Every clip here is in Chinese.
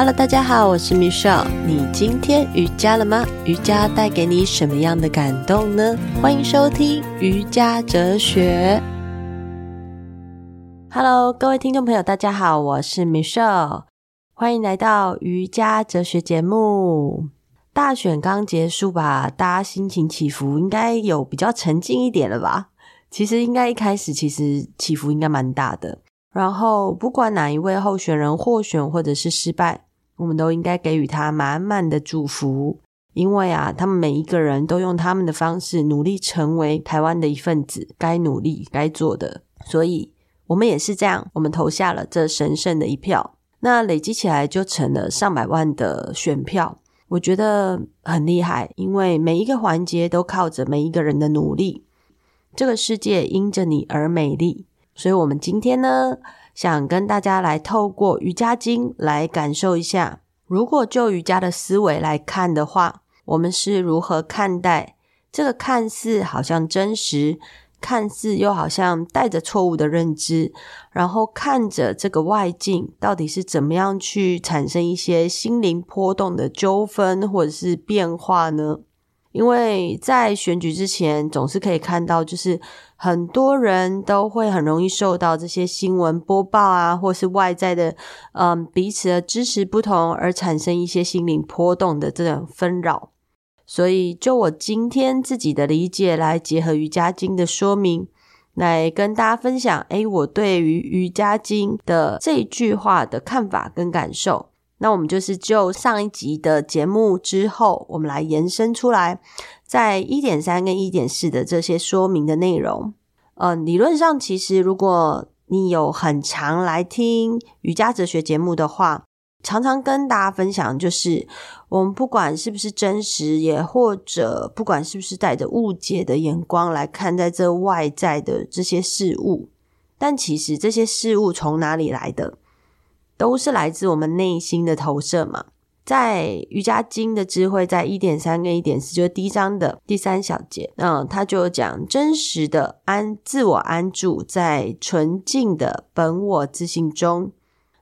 Hello，大家好，我是 Michelle。你今天瑜伽了吗？瑜伽带给你什么样的感动呢？欢迎收听瑜伽哲学。Hello，各位听众朋友，大家好，我是 Michelle。欢迎来到瑜伽哲学节目。大选刚结束吧，大家心情起伏应该有比较沉静一点了吧？其实应该一开始其实起伏应该蛮大的。然后不管哪一位候选人获选或者是失败。我们都应该给予他满满的祝福，因为啊，他们每一个人都用他们的方式努力成为台湾的一份子，该努力该做的，所以我们也是这样，我们投下了这神圣的一票，那累积起来就成了上百万的选票，我觉得很厉害，因为每一个环节都靠着每一个人的努力，这个世界因着你而美丽，所以我们今天呢，想跟大家来透过瑜伽经来感受一下，如果就瑜伽的思维来看的话，我们是如何看待这个看似好像真实，看似又好像带着错误的认知，然后看着这个外境到底是怎么样去产生一些心灵波动的纠纷或者是变化呢？因为在选举之前，总是可以看到，就是很多人都会很容易受到这些新闻播报啊，或是外在的，嗯，彼此的支持不同而产生一些心灵波动的这种纷扰。所以，就我今天自己的理解来结合瑜伽经的说明，来跟大家分享，诶，我对于瑜伽经的这句话的看法跟感受。那我们就是就上一集的节目之后，我们来延伸出来，在一点三跟一点四的这些说明的内容。呃，理论上其实如果你有很常来听瑜伽哲学节目的话，常常跟大家分享，就是我们不管是不是真实，也或者不管是不是带着误解的眼光来看待这外在的这些事物，但其实这些事物从哪里来的？都是来自我们内心的投射嘛。在瑜伽经的智慧，在一点三跟一点四，就是第一章的第三小节，嗯，他就讲真实的安自我安住在纯净的本我自信中。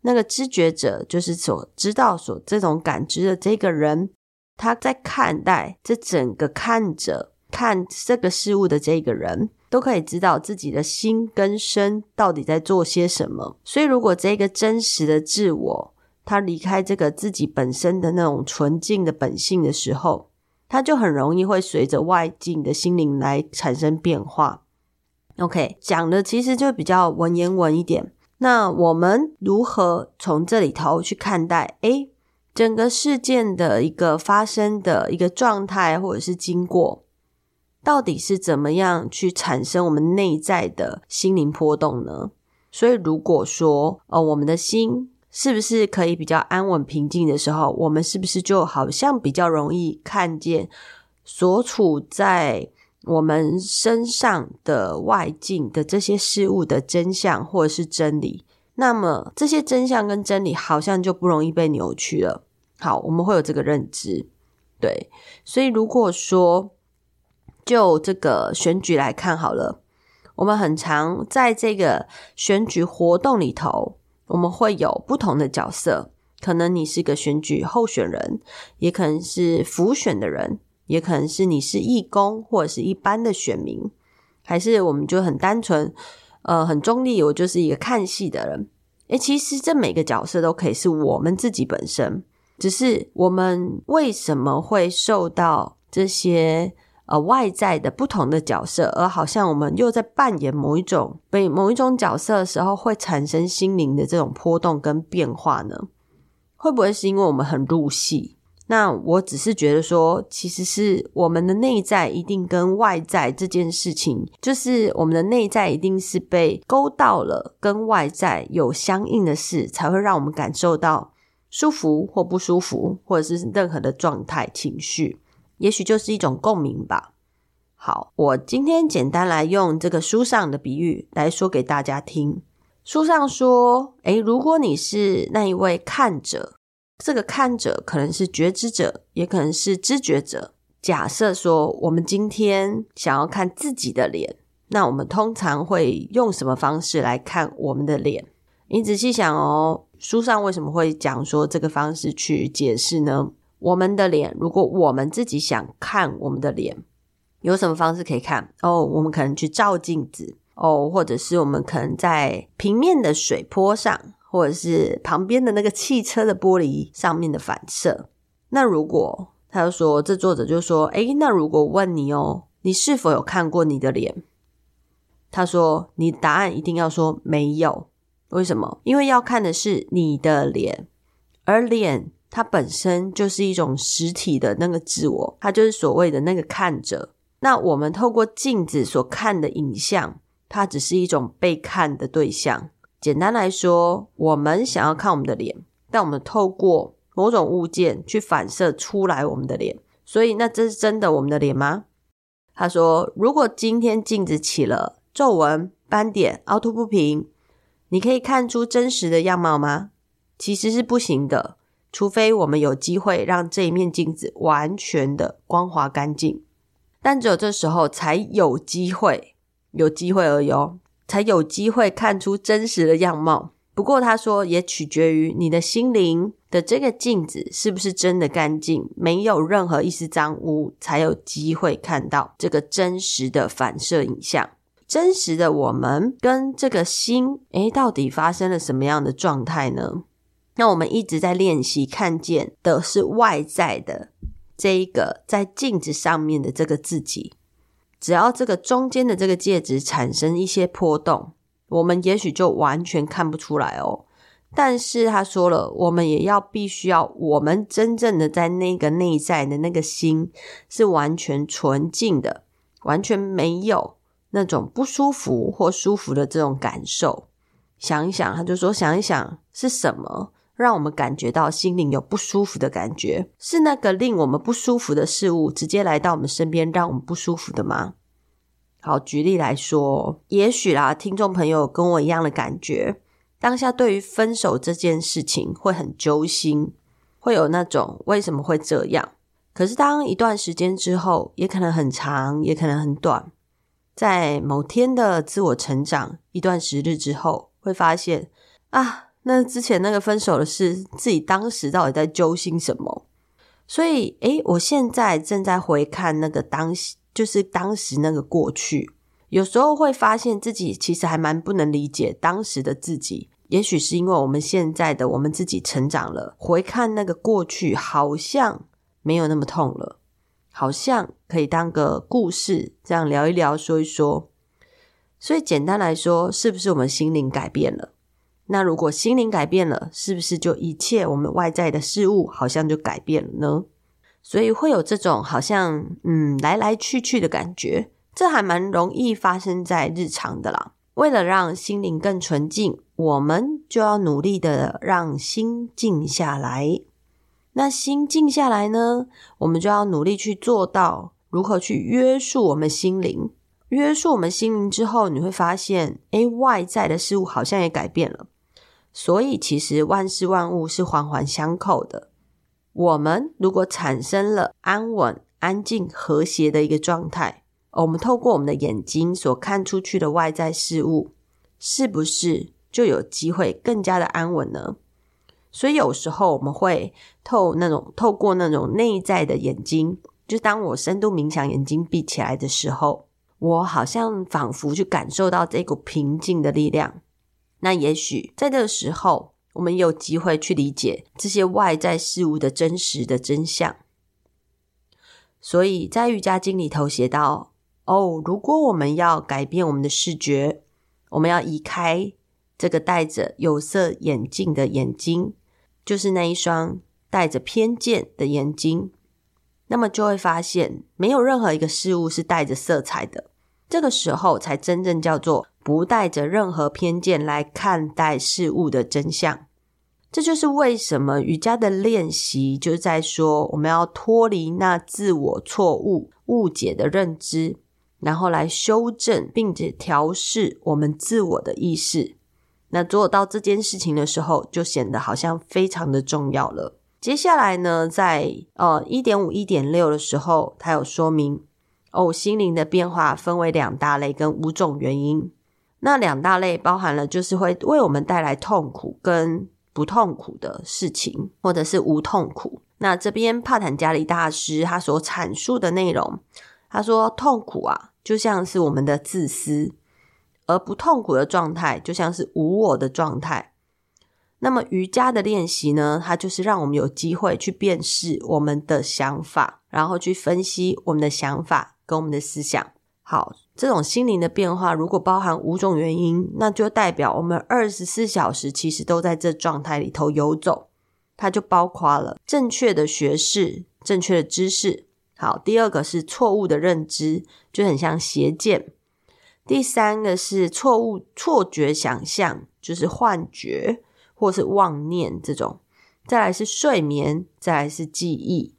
那个知觉者，就是所知道、所这种感知的这个人，他在看待这整个看着看这个事物的这个人。都可以知道自己的心跟身到底在做些什么。所以，如果这个真实的自我，他离开这个自己本身的那种纯净的本性的时候，他就很容易会随着外境的心灵来产生变化。OK，讲的其实就比较文言文一点。那我们如何从这里头去看待？诶，整个事件的一个发生的一个状态，或者是经过。到底是怎么样去产生我们内在的心灵波动呢？所以，如果说，呃，我们的心是不是可以比较安稳平静的时候，我们是不是就好像比较容易看见所处在我们身上的外境的这些事物的真相或者是真理？那么，这些真相跟真理好像就不容易被扭曲了。好，我们会有这个认知。对，所以如果说，就这个选举来看好了，我们很常在这个选举活动里头，我们会有不同的角色。可能你是个选举候选人，也可能是辅选的人，也可能是你是义工或者是一般的选民，还是我们就很单纯，呃，很中立，我就是一个看戏的人。诶，其实这每个角色都可以是我们自己本身，只是我们为什么会受到这些。呃，外在的不同的角色，而好像我们又在扮演某一种被某一种角色的时候，会产生心灵的这种波动跟变化呢？会不会是因为我们很入戏？那我只是觉得说，其实是我们的内在一定跟外在这件事情，就是我们的内在一定是被勾到了，跟外在有相应的事，才会让我们感受到舒服或不舒服，或者是任何的状态情绪。也许就是一种共鸣吧。好，我今天简单来用这个书上的比喻来说给大家听。书上说，诶，如果你是那一位看者，这个看者可能是觉知者，也可能是知觉者。假设说，我们今天想要看自己的脸，那我们通常会用什么方式来看我们的脸？你仔细想哦，书上为什么会讲说这个方式去解释呢？我们的脸，如果我们自己想看我们的脸，有什么方式可以看？哦，我们可能去照镜子哦，或者是我们可能在平面的水坡上，或者是旁边的那个汽车的玻璃上面的反射。那如果他就说，这作者就说，诶，那如果问你哦，你是否有看过你的脸？他说，你答案一定要说没有。为什么？因为要看的是你的脸，而脸。它本身就是一种实体的那个自我，它就是所谓的那个看者。那我们透过镜子所看的影像，它只是一种被看的对象。简单来说，我们想要看我们的脸，但我们透过某种物件去反射出来我们的脸。所以，那这是真的我们的脸吗？他说，如果今天镜子起了皱纹、斑点、凹凸不平，你可以看出真实的样貌吗？其实是不行的。除非我们有机会让这一面镜子完全的光滑干净，但只有这时候才有机会，有机会而已哦，才有机会看出真实的样貌。不过他说，也取决于你的心灵的这个镜子是不是真的干净，没有任何一丝脏污，才有机会看到这个真实的反射影像。真实的我们跟这个心，诶，到底发生了什么样的状态呢？那我们一直在练习看见的是外在的这一个在镜子上面的这个自己，只要这个中间的这个介质产生一些波动，我们也许就完全看不出来哦。但是他说了，我们也要必须要，我们真正的在那个内在的那个心是完全纯净的，完全没有那种不舒服或舒服的这种感受。想一想，他就说，想一想是什么？让我们感觉到心灵有不舒服的感觉，是那个令我们不舒服的事物直接来到我们身边，让我们不舒服的吗？好，举例来说，也许啦，听众朋友跟我一样的感觉，当下对于分手这件事情会很揪心，会有那种为什么会这样？可是当一段时间之后，也可能很长，也可能很短，在某天的自我成长一段时日之后，会发现啊。那之前那个分手的事，自己当时到底在揪心什么？所以，诶，我现在正在回看那个当时，就是当时那个过去，有时候会发现自己其实还蛮不能理解当时的自己。也许是因为我们现在的我们自己成长了，回看那个过去，好像没有那么痛了，好像可以当个故事这样聊一聊，说一说。所以，简单来说，是不是我们心灵改变了？那如果心灵改变了，是不是就一切我们外在的事物好像就改变了呢？所以会有这种好像嗯来来去去的感觉，这还蛮容易发生在日常的啦。为了让心灵更纯净，我们就要努力的让心静下来。那心静下来呢，我们就要努力去做到如何去约束我们心灵。约束我们心灵之后，你会发现，诶，外在的事物好像也改变了。所以，其实万事万物是环环相扣的。我们如果产生了安稳、安静、和谐的一个状态，我们透过我们的眼睛所看出去的外在事物，是不是就有机会更加的安稳呢？所以，有时候我们会透那种透过那种内在的眼睛，就当我深度冥想，眼睛闭起来的时候，我好像仿佛去感受到这股平静的力量。那也许在这个时候，我们有机会去理解这些外在事物的真实的真相。所以在瑜伽经里头写到：哦，如果我们要改变我们的视觉，我们要移开这个戴着有色眼镜的眼睛，就是那一双带着偏见的眼睛，那么就会发现没有任何一个事物是带着色彩的。这个时候才真正叫做。不带着任何偏见来看待事物的真相，这就是为什么瑜伽的练习就是在说，我们要脱离那自我错误、误解的认知，然后来修正并且调试我们自我的意识。那做到这件事情的时候，就显得好像非常的重要了。接下来呢，在呃一点五、一点六的时候，它有说明哦，心灵的变化分为两大类跟五种原因。那两大类包含了就是会为我们带来痛苦跟不痛苦的事情，或者是无痛苦。那这边帕坦加里大师他所阐述的内容，他说痛苦啊，就像是我们的自私，而不痛苦的状态就像是无我的状态。那么瑜伽的练习呢，它就是让我们有机会去辨识我们的想法，然后去分析我们的想法跟我们的思想。好，这种心灵的变化如果包含五种原因，那就代表我们二十四小时其实都在这状态里头游走。它就包括了正确的学识、正确的知识。好，第二个是错误的认知，就很像邪见。第三个是错误错觉想象，就是幻觉。或是妄念这种，再来是睡眠，再来是记忆。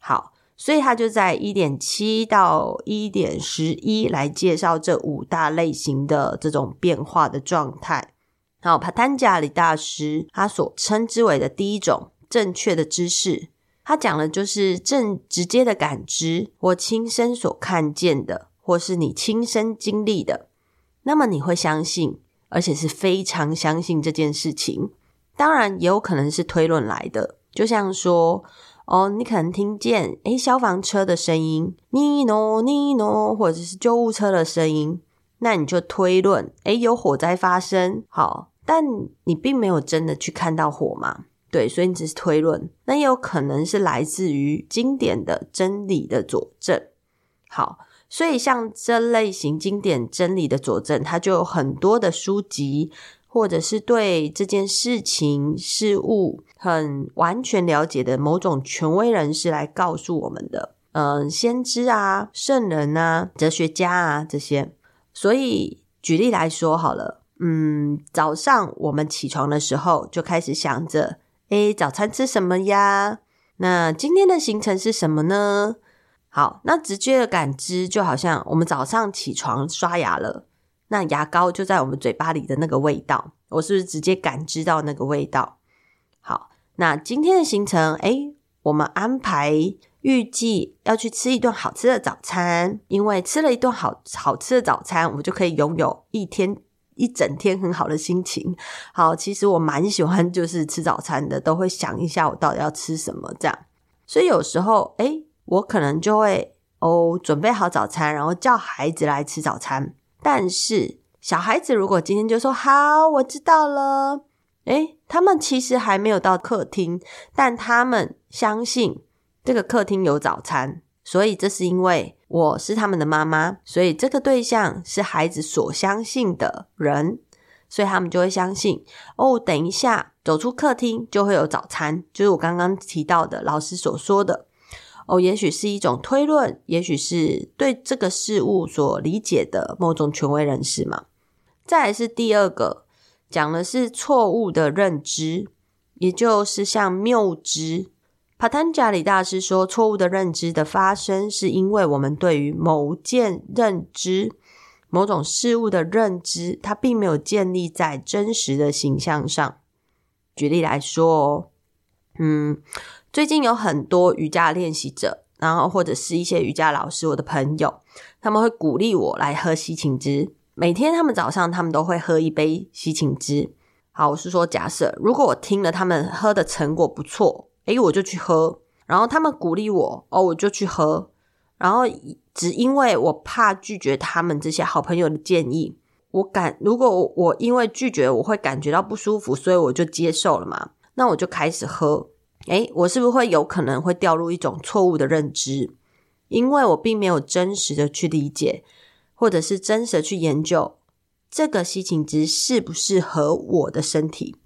好，所以他就在一点七到一点十一来介绍这五大类型的这种变化的状态。好，帕坦加里大师他所称之为的第一种正确的知识，他讲的就是正直接的感知，或亲身所看见的，或是你亲身经历的，那么你会相信。而且是非常相信这件事情，当然也有可能是推论来的。就像说，哦，你可能听见诶消防车的声音，尼诺尼诺，或者是救护车的声音，那你就推论，诶有火灾发生。好，但你并没有真的去看到火嘛？对，所以你只是推论。那也有可能是来自于经典的真理的佐证。好。所以，像这类型经典真理的佐证，它就有很多的书籍，或者是对这件事情事物很完全了解的某种权威人士来告诉我们的，嗯，先知啊、圣人啊、哲学家啊这些。所以，举例来说好了，嗯，早上我们起床的时候就开始想着，诶，早餐吃什么呀？那今天的行程是什么呢？好，那直接的感知就好像我们早上起床刷牙了，那牙膏就在我们嘴巴里的那个味道，我是不是直接感知到那个味道？好，那今天的行程，诶，我们安排预计要去吃一顿好吃的早餐，因为吃了一顿好好吃的早餐，我们就可以拥有一天一整天很好的心情。好，其实我蛮喜欢就是吃早餐的，都会想一下我到底要吃什么这样，所以有时候，诶我可能就会哦，准备好早餐，然后叫孩子来吃早餐。但是小孩子如果今天就说好，我知道了，诶，他们其实还没有到客厅，但他们相信这个客厅有早餐，所以这是因为我是他们的妈妈，所以这个对象是孩子所相信的人，所以他们就会相信哦，等一下走出客厅就会有早餐，就是我刚刚提到的老师所说的。哦，也许是一种推论，也许是对这个事物所理解的某种权威人士嘛。再来是第二个，讲的是错误的认知，也就是像谬知。帕坦加里大师说，错误的认知的发生，是因为我们对于某件认知、某种事物的认知，它并没有建立在真实的形象上。举例来说，嗯。最近有很多瑜伽练习者，然后或者是一些瑜伽老师，我的朋友，他们会鼓励我来喝西芹汁。每天他们早上，他们都会喝一杯西芹汁。好，我是说，假设如果我听了他们喝的成果不错，诶，我就去喝。然后他们鼓励我，哦，我就去喝。然后只因为我怕拒绝他们这些好朋友的建议，我感如果我因为拒绝我会感觉到不舒服，所以我就接受了嘛。那我就开始喝。诶，我是不是会有可能会掉入一种错误的认知？因为我并没有真实的去理解，或者是真实的去研究这个西芹汁适不适合我的身体。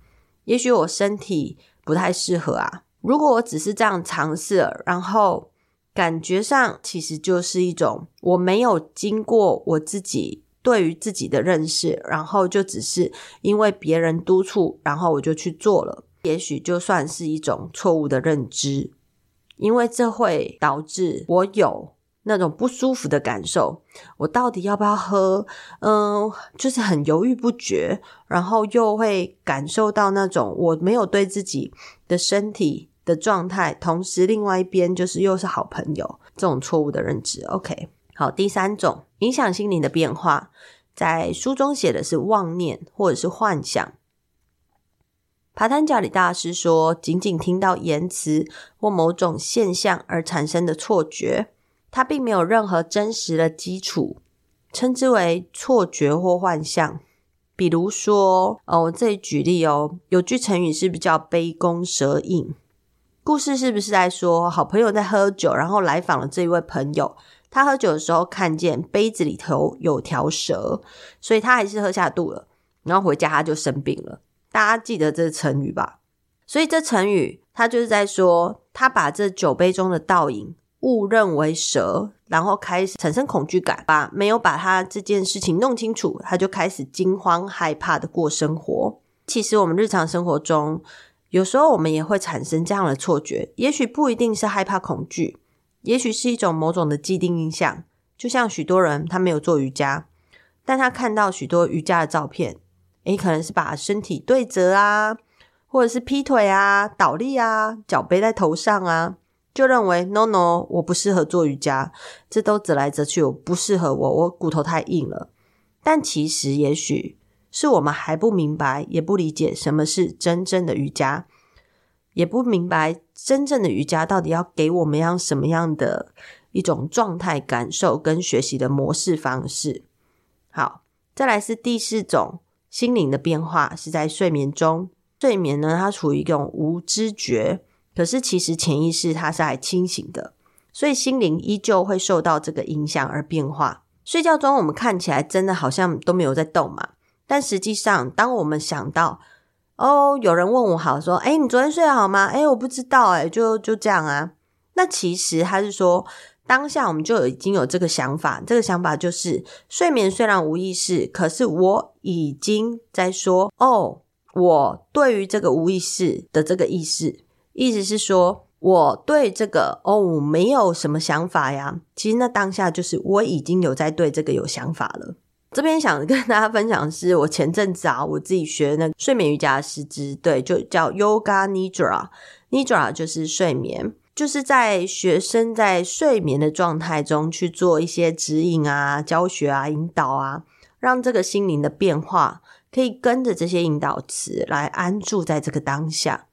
也许我身体不太适合啊。如果我只是这样尝试，然后感觉上其实就是一种我没有经过我自己对于自己的认识，然后就只是因为别人督促，然后我就去做了。也许就算是一种错误的认知，因为这会导致我有那种不舒服的感受。我到底要不要喝？嗯，就是很犹豫不决，然后又会感受到那种我没有对自己的身体的状态，同时另外一边就是又是好朋友，这种错误的认知。OK，好，第三种影响心灵的变化。在书中写的是妄念或者是幻想。帕坦加里大师说，仅仅听到言辞或某种现象而产生的错觉，它并没有任何真实的基础，称之为错觉或幻象。比如说，哦，我这里举例哦，有句成语是不是叫杯弓蛇影？故事是不是在说，好朋友在喝酒，然后来访了这一位朋友，他喝酒的时候看见杯子里头有条蛇，所以他还是喝下肚了，然后回家他就生病了。大家记得这成语吧？所以这成语他就是在说，他把这酒杯中的倒影误认为蛇，然后开始产生恐惧感，把没有把他这件事情弄清楚，他就开始惊慌害怕的过生活。其实我们日常生活中，有时候我们也会产生这样的错觉，也许不一定是害怕恐惧，也许是一种某种的既定印象。就像许多人他没有做瑜伽，但他看到许多瑜伽的照片。你，可能是把身体对折啊，或者是劈腿啊、倒立啊、脚背在头上啊，就认为 no no，我不适合做瑜伽，这都折来折去，我不适合我，我骨头太硬了。但其实，也许是我们还不明白，也不理解什么是真正的瑜伽，也不明白真正的瑜伽到底要给我们样什么样的一种状态、感受跟学习的模式方式。好，再来是第四种。心灵的变化是在睡眠中，睡眠呢，它处于一种无知觉，可是其实潜意识它是还清醒的，所以心灵依旧会受到这个影响而变化。睡觉中我们看起来真的好像都没有在动嘛，但实际上，当我们想到哦，有人问我好说，诶，你昨天睡得好吗？诶，我不知道，诶，就就这样啊。那其实他是说。当下我们就已经有这个想法，这个想法就是睡眠虽然无意识，可是我已经在说哦，我对于这个无意识的这个意识，意思是说我对这个哦没有什么想法呀。其实那当下就是我已经有在对这个有想法了。这边想跟大家分享的是，我前阵子啊，我自己学那睡眠瑜伽的师资，对，就叫 Yoga Nidra，Nidra 就是睡眠。就是在学生在睡眠的状态中去做一些指引啊、教学啊、引导啊，让这个心灵的变化可以跟着这些引导词来安住在这个当下。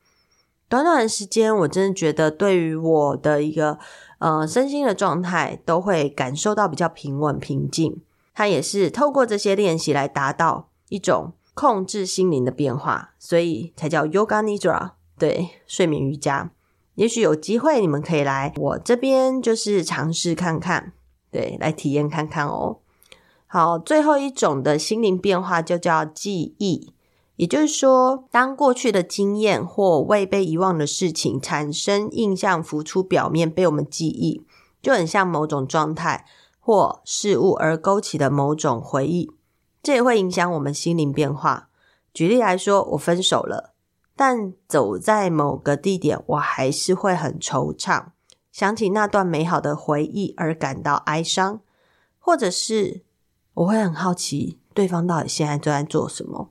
短短的时间，我真的觉得对于我的一个呃身心的状态都会感受到比较平稳平静。它也是透过这些练习来达到一种控制心灵的变化，所以才叫 Yoga Nidra，对，睡眠瑜伽。也许有机会，你们可以来我这边，就是尝试看看，对，来体验看看哦。好，最后一种的心灵变化就叫记忆，也就是说，当过去的经验或未被遗忘的事情产生印象浮出表面，被我们记忆，就很像某种状态或事物而勾起的某种回忆，这也会影响我们心灵变化。举例来说，我分手了。但走在某个地点，我还是会很惆怅，想起那段美好的回忆而感到哀伤，或者是我会很好奇对方到底现在正在做什么。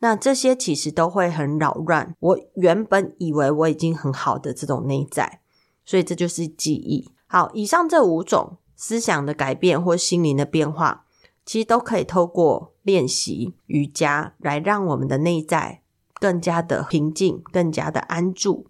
那这些其实都会很扰乱我原本以为我已经很好的这种内在，所以这就是记忆。好，以上这五种思想的改变或心灵的变化，其实都可以透过练习瑜伽来让我们的内在。更加的平静，更加的安住。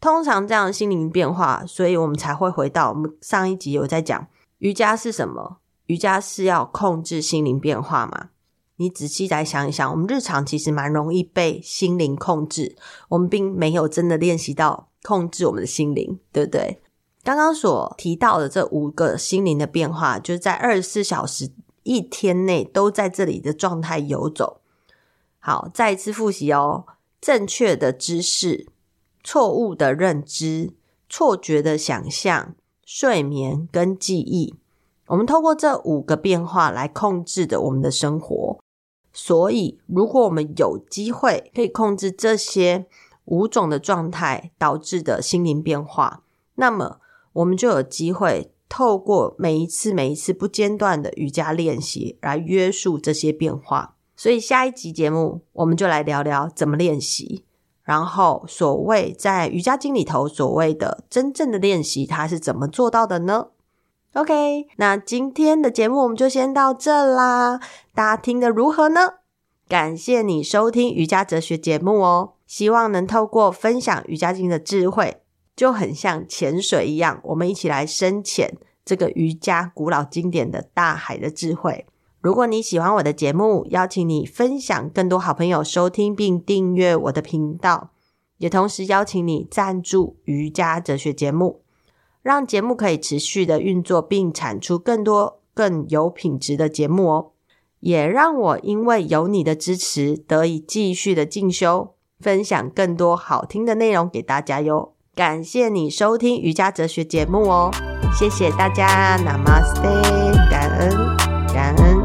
通常这样心灵变化，所以我们才会回到我们上一集有在讲瑜伽是什么？瑜伽是要控制心灵变化嘛？你仔细来想一想，我们日常其实蛮容易被心灵控制，我们并没有真的练习到控制我们的心灵，对不对？刚刚所提到的这五个心灵的变化，就是在二十四小时一天内都在这里的状态游走。好，再一次复习哦。正确的知识、错误的认知、错觉的想象、睡眠跟记忆，我们透过这五个变化来控制的我们的生活。所以，如果我们有机会可以控制这些五种的状态导致的心灵变化，那么我们就有机会透过每一次、每一次不间断的瑜伽练习来约束这些变化。所以下一集节目，我们就来聊聊怎么练习。然后，所谓在瑜伽经里头所谓的真正的练习，它是怎么做到的呢？OK，那今天的节目我们就先到这啦，大家听得如何呢？感谢你收听瑜伽哲学节目哦，希望能透过分享瑜伽经的智慧，就很像潜水一样，我们一起来深潜这个瑜伽古老经典的大海的智慧。如果你喜欢我的节目，邀请你分享更多好朋友收听，并订阅我的频道，也同时邀请你赞助瑜伽哲学节目。让节目可以持续的运作，并产出更多更有品质的节目哦。也让我因为有你的支持，得以继续的进修，分享更多好听的内容给大家哟。感谢你收听瑜伽哲学节目哦，谢谢大家，Namaste，感恩。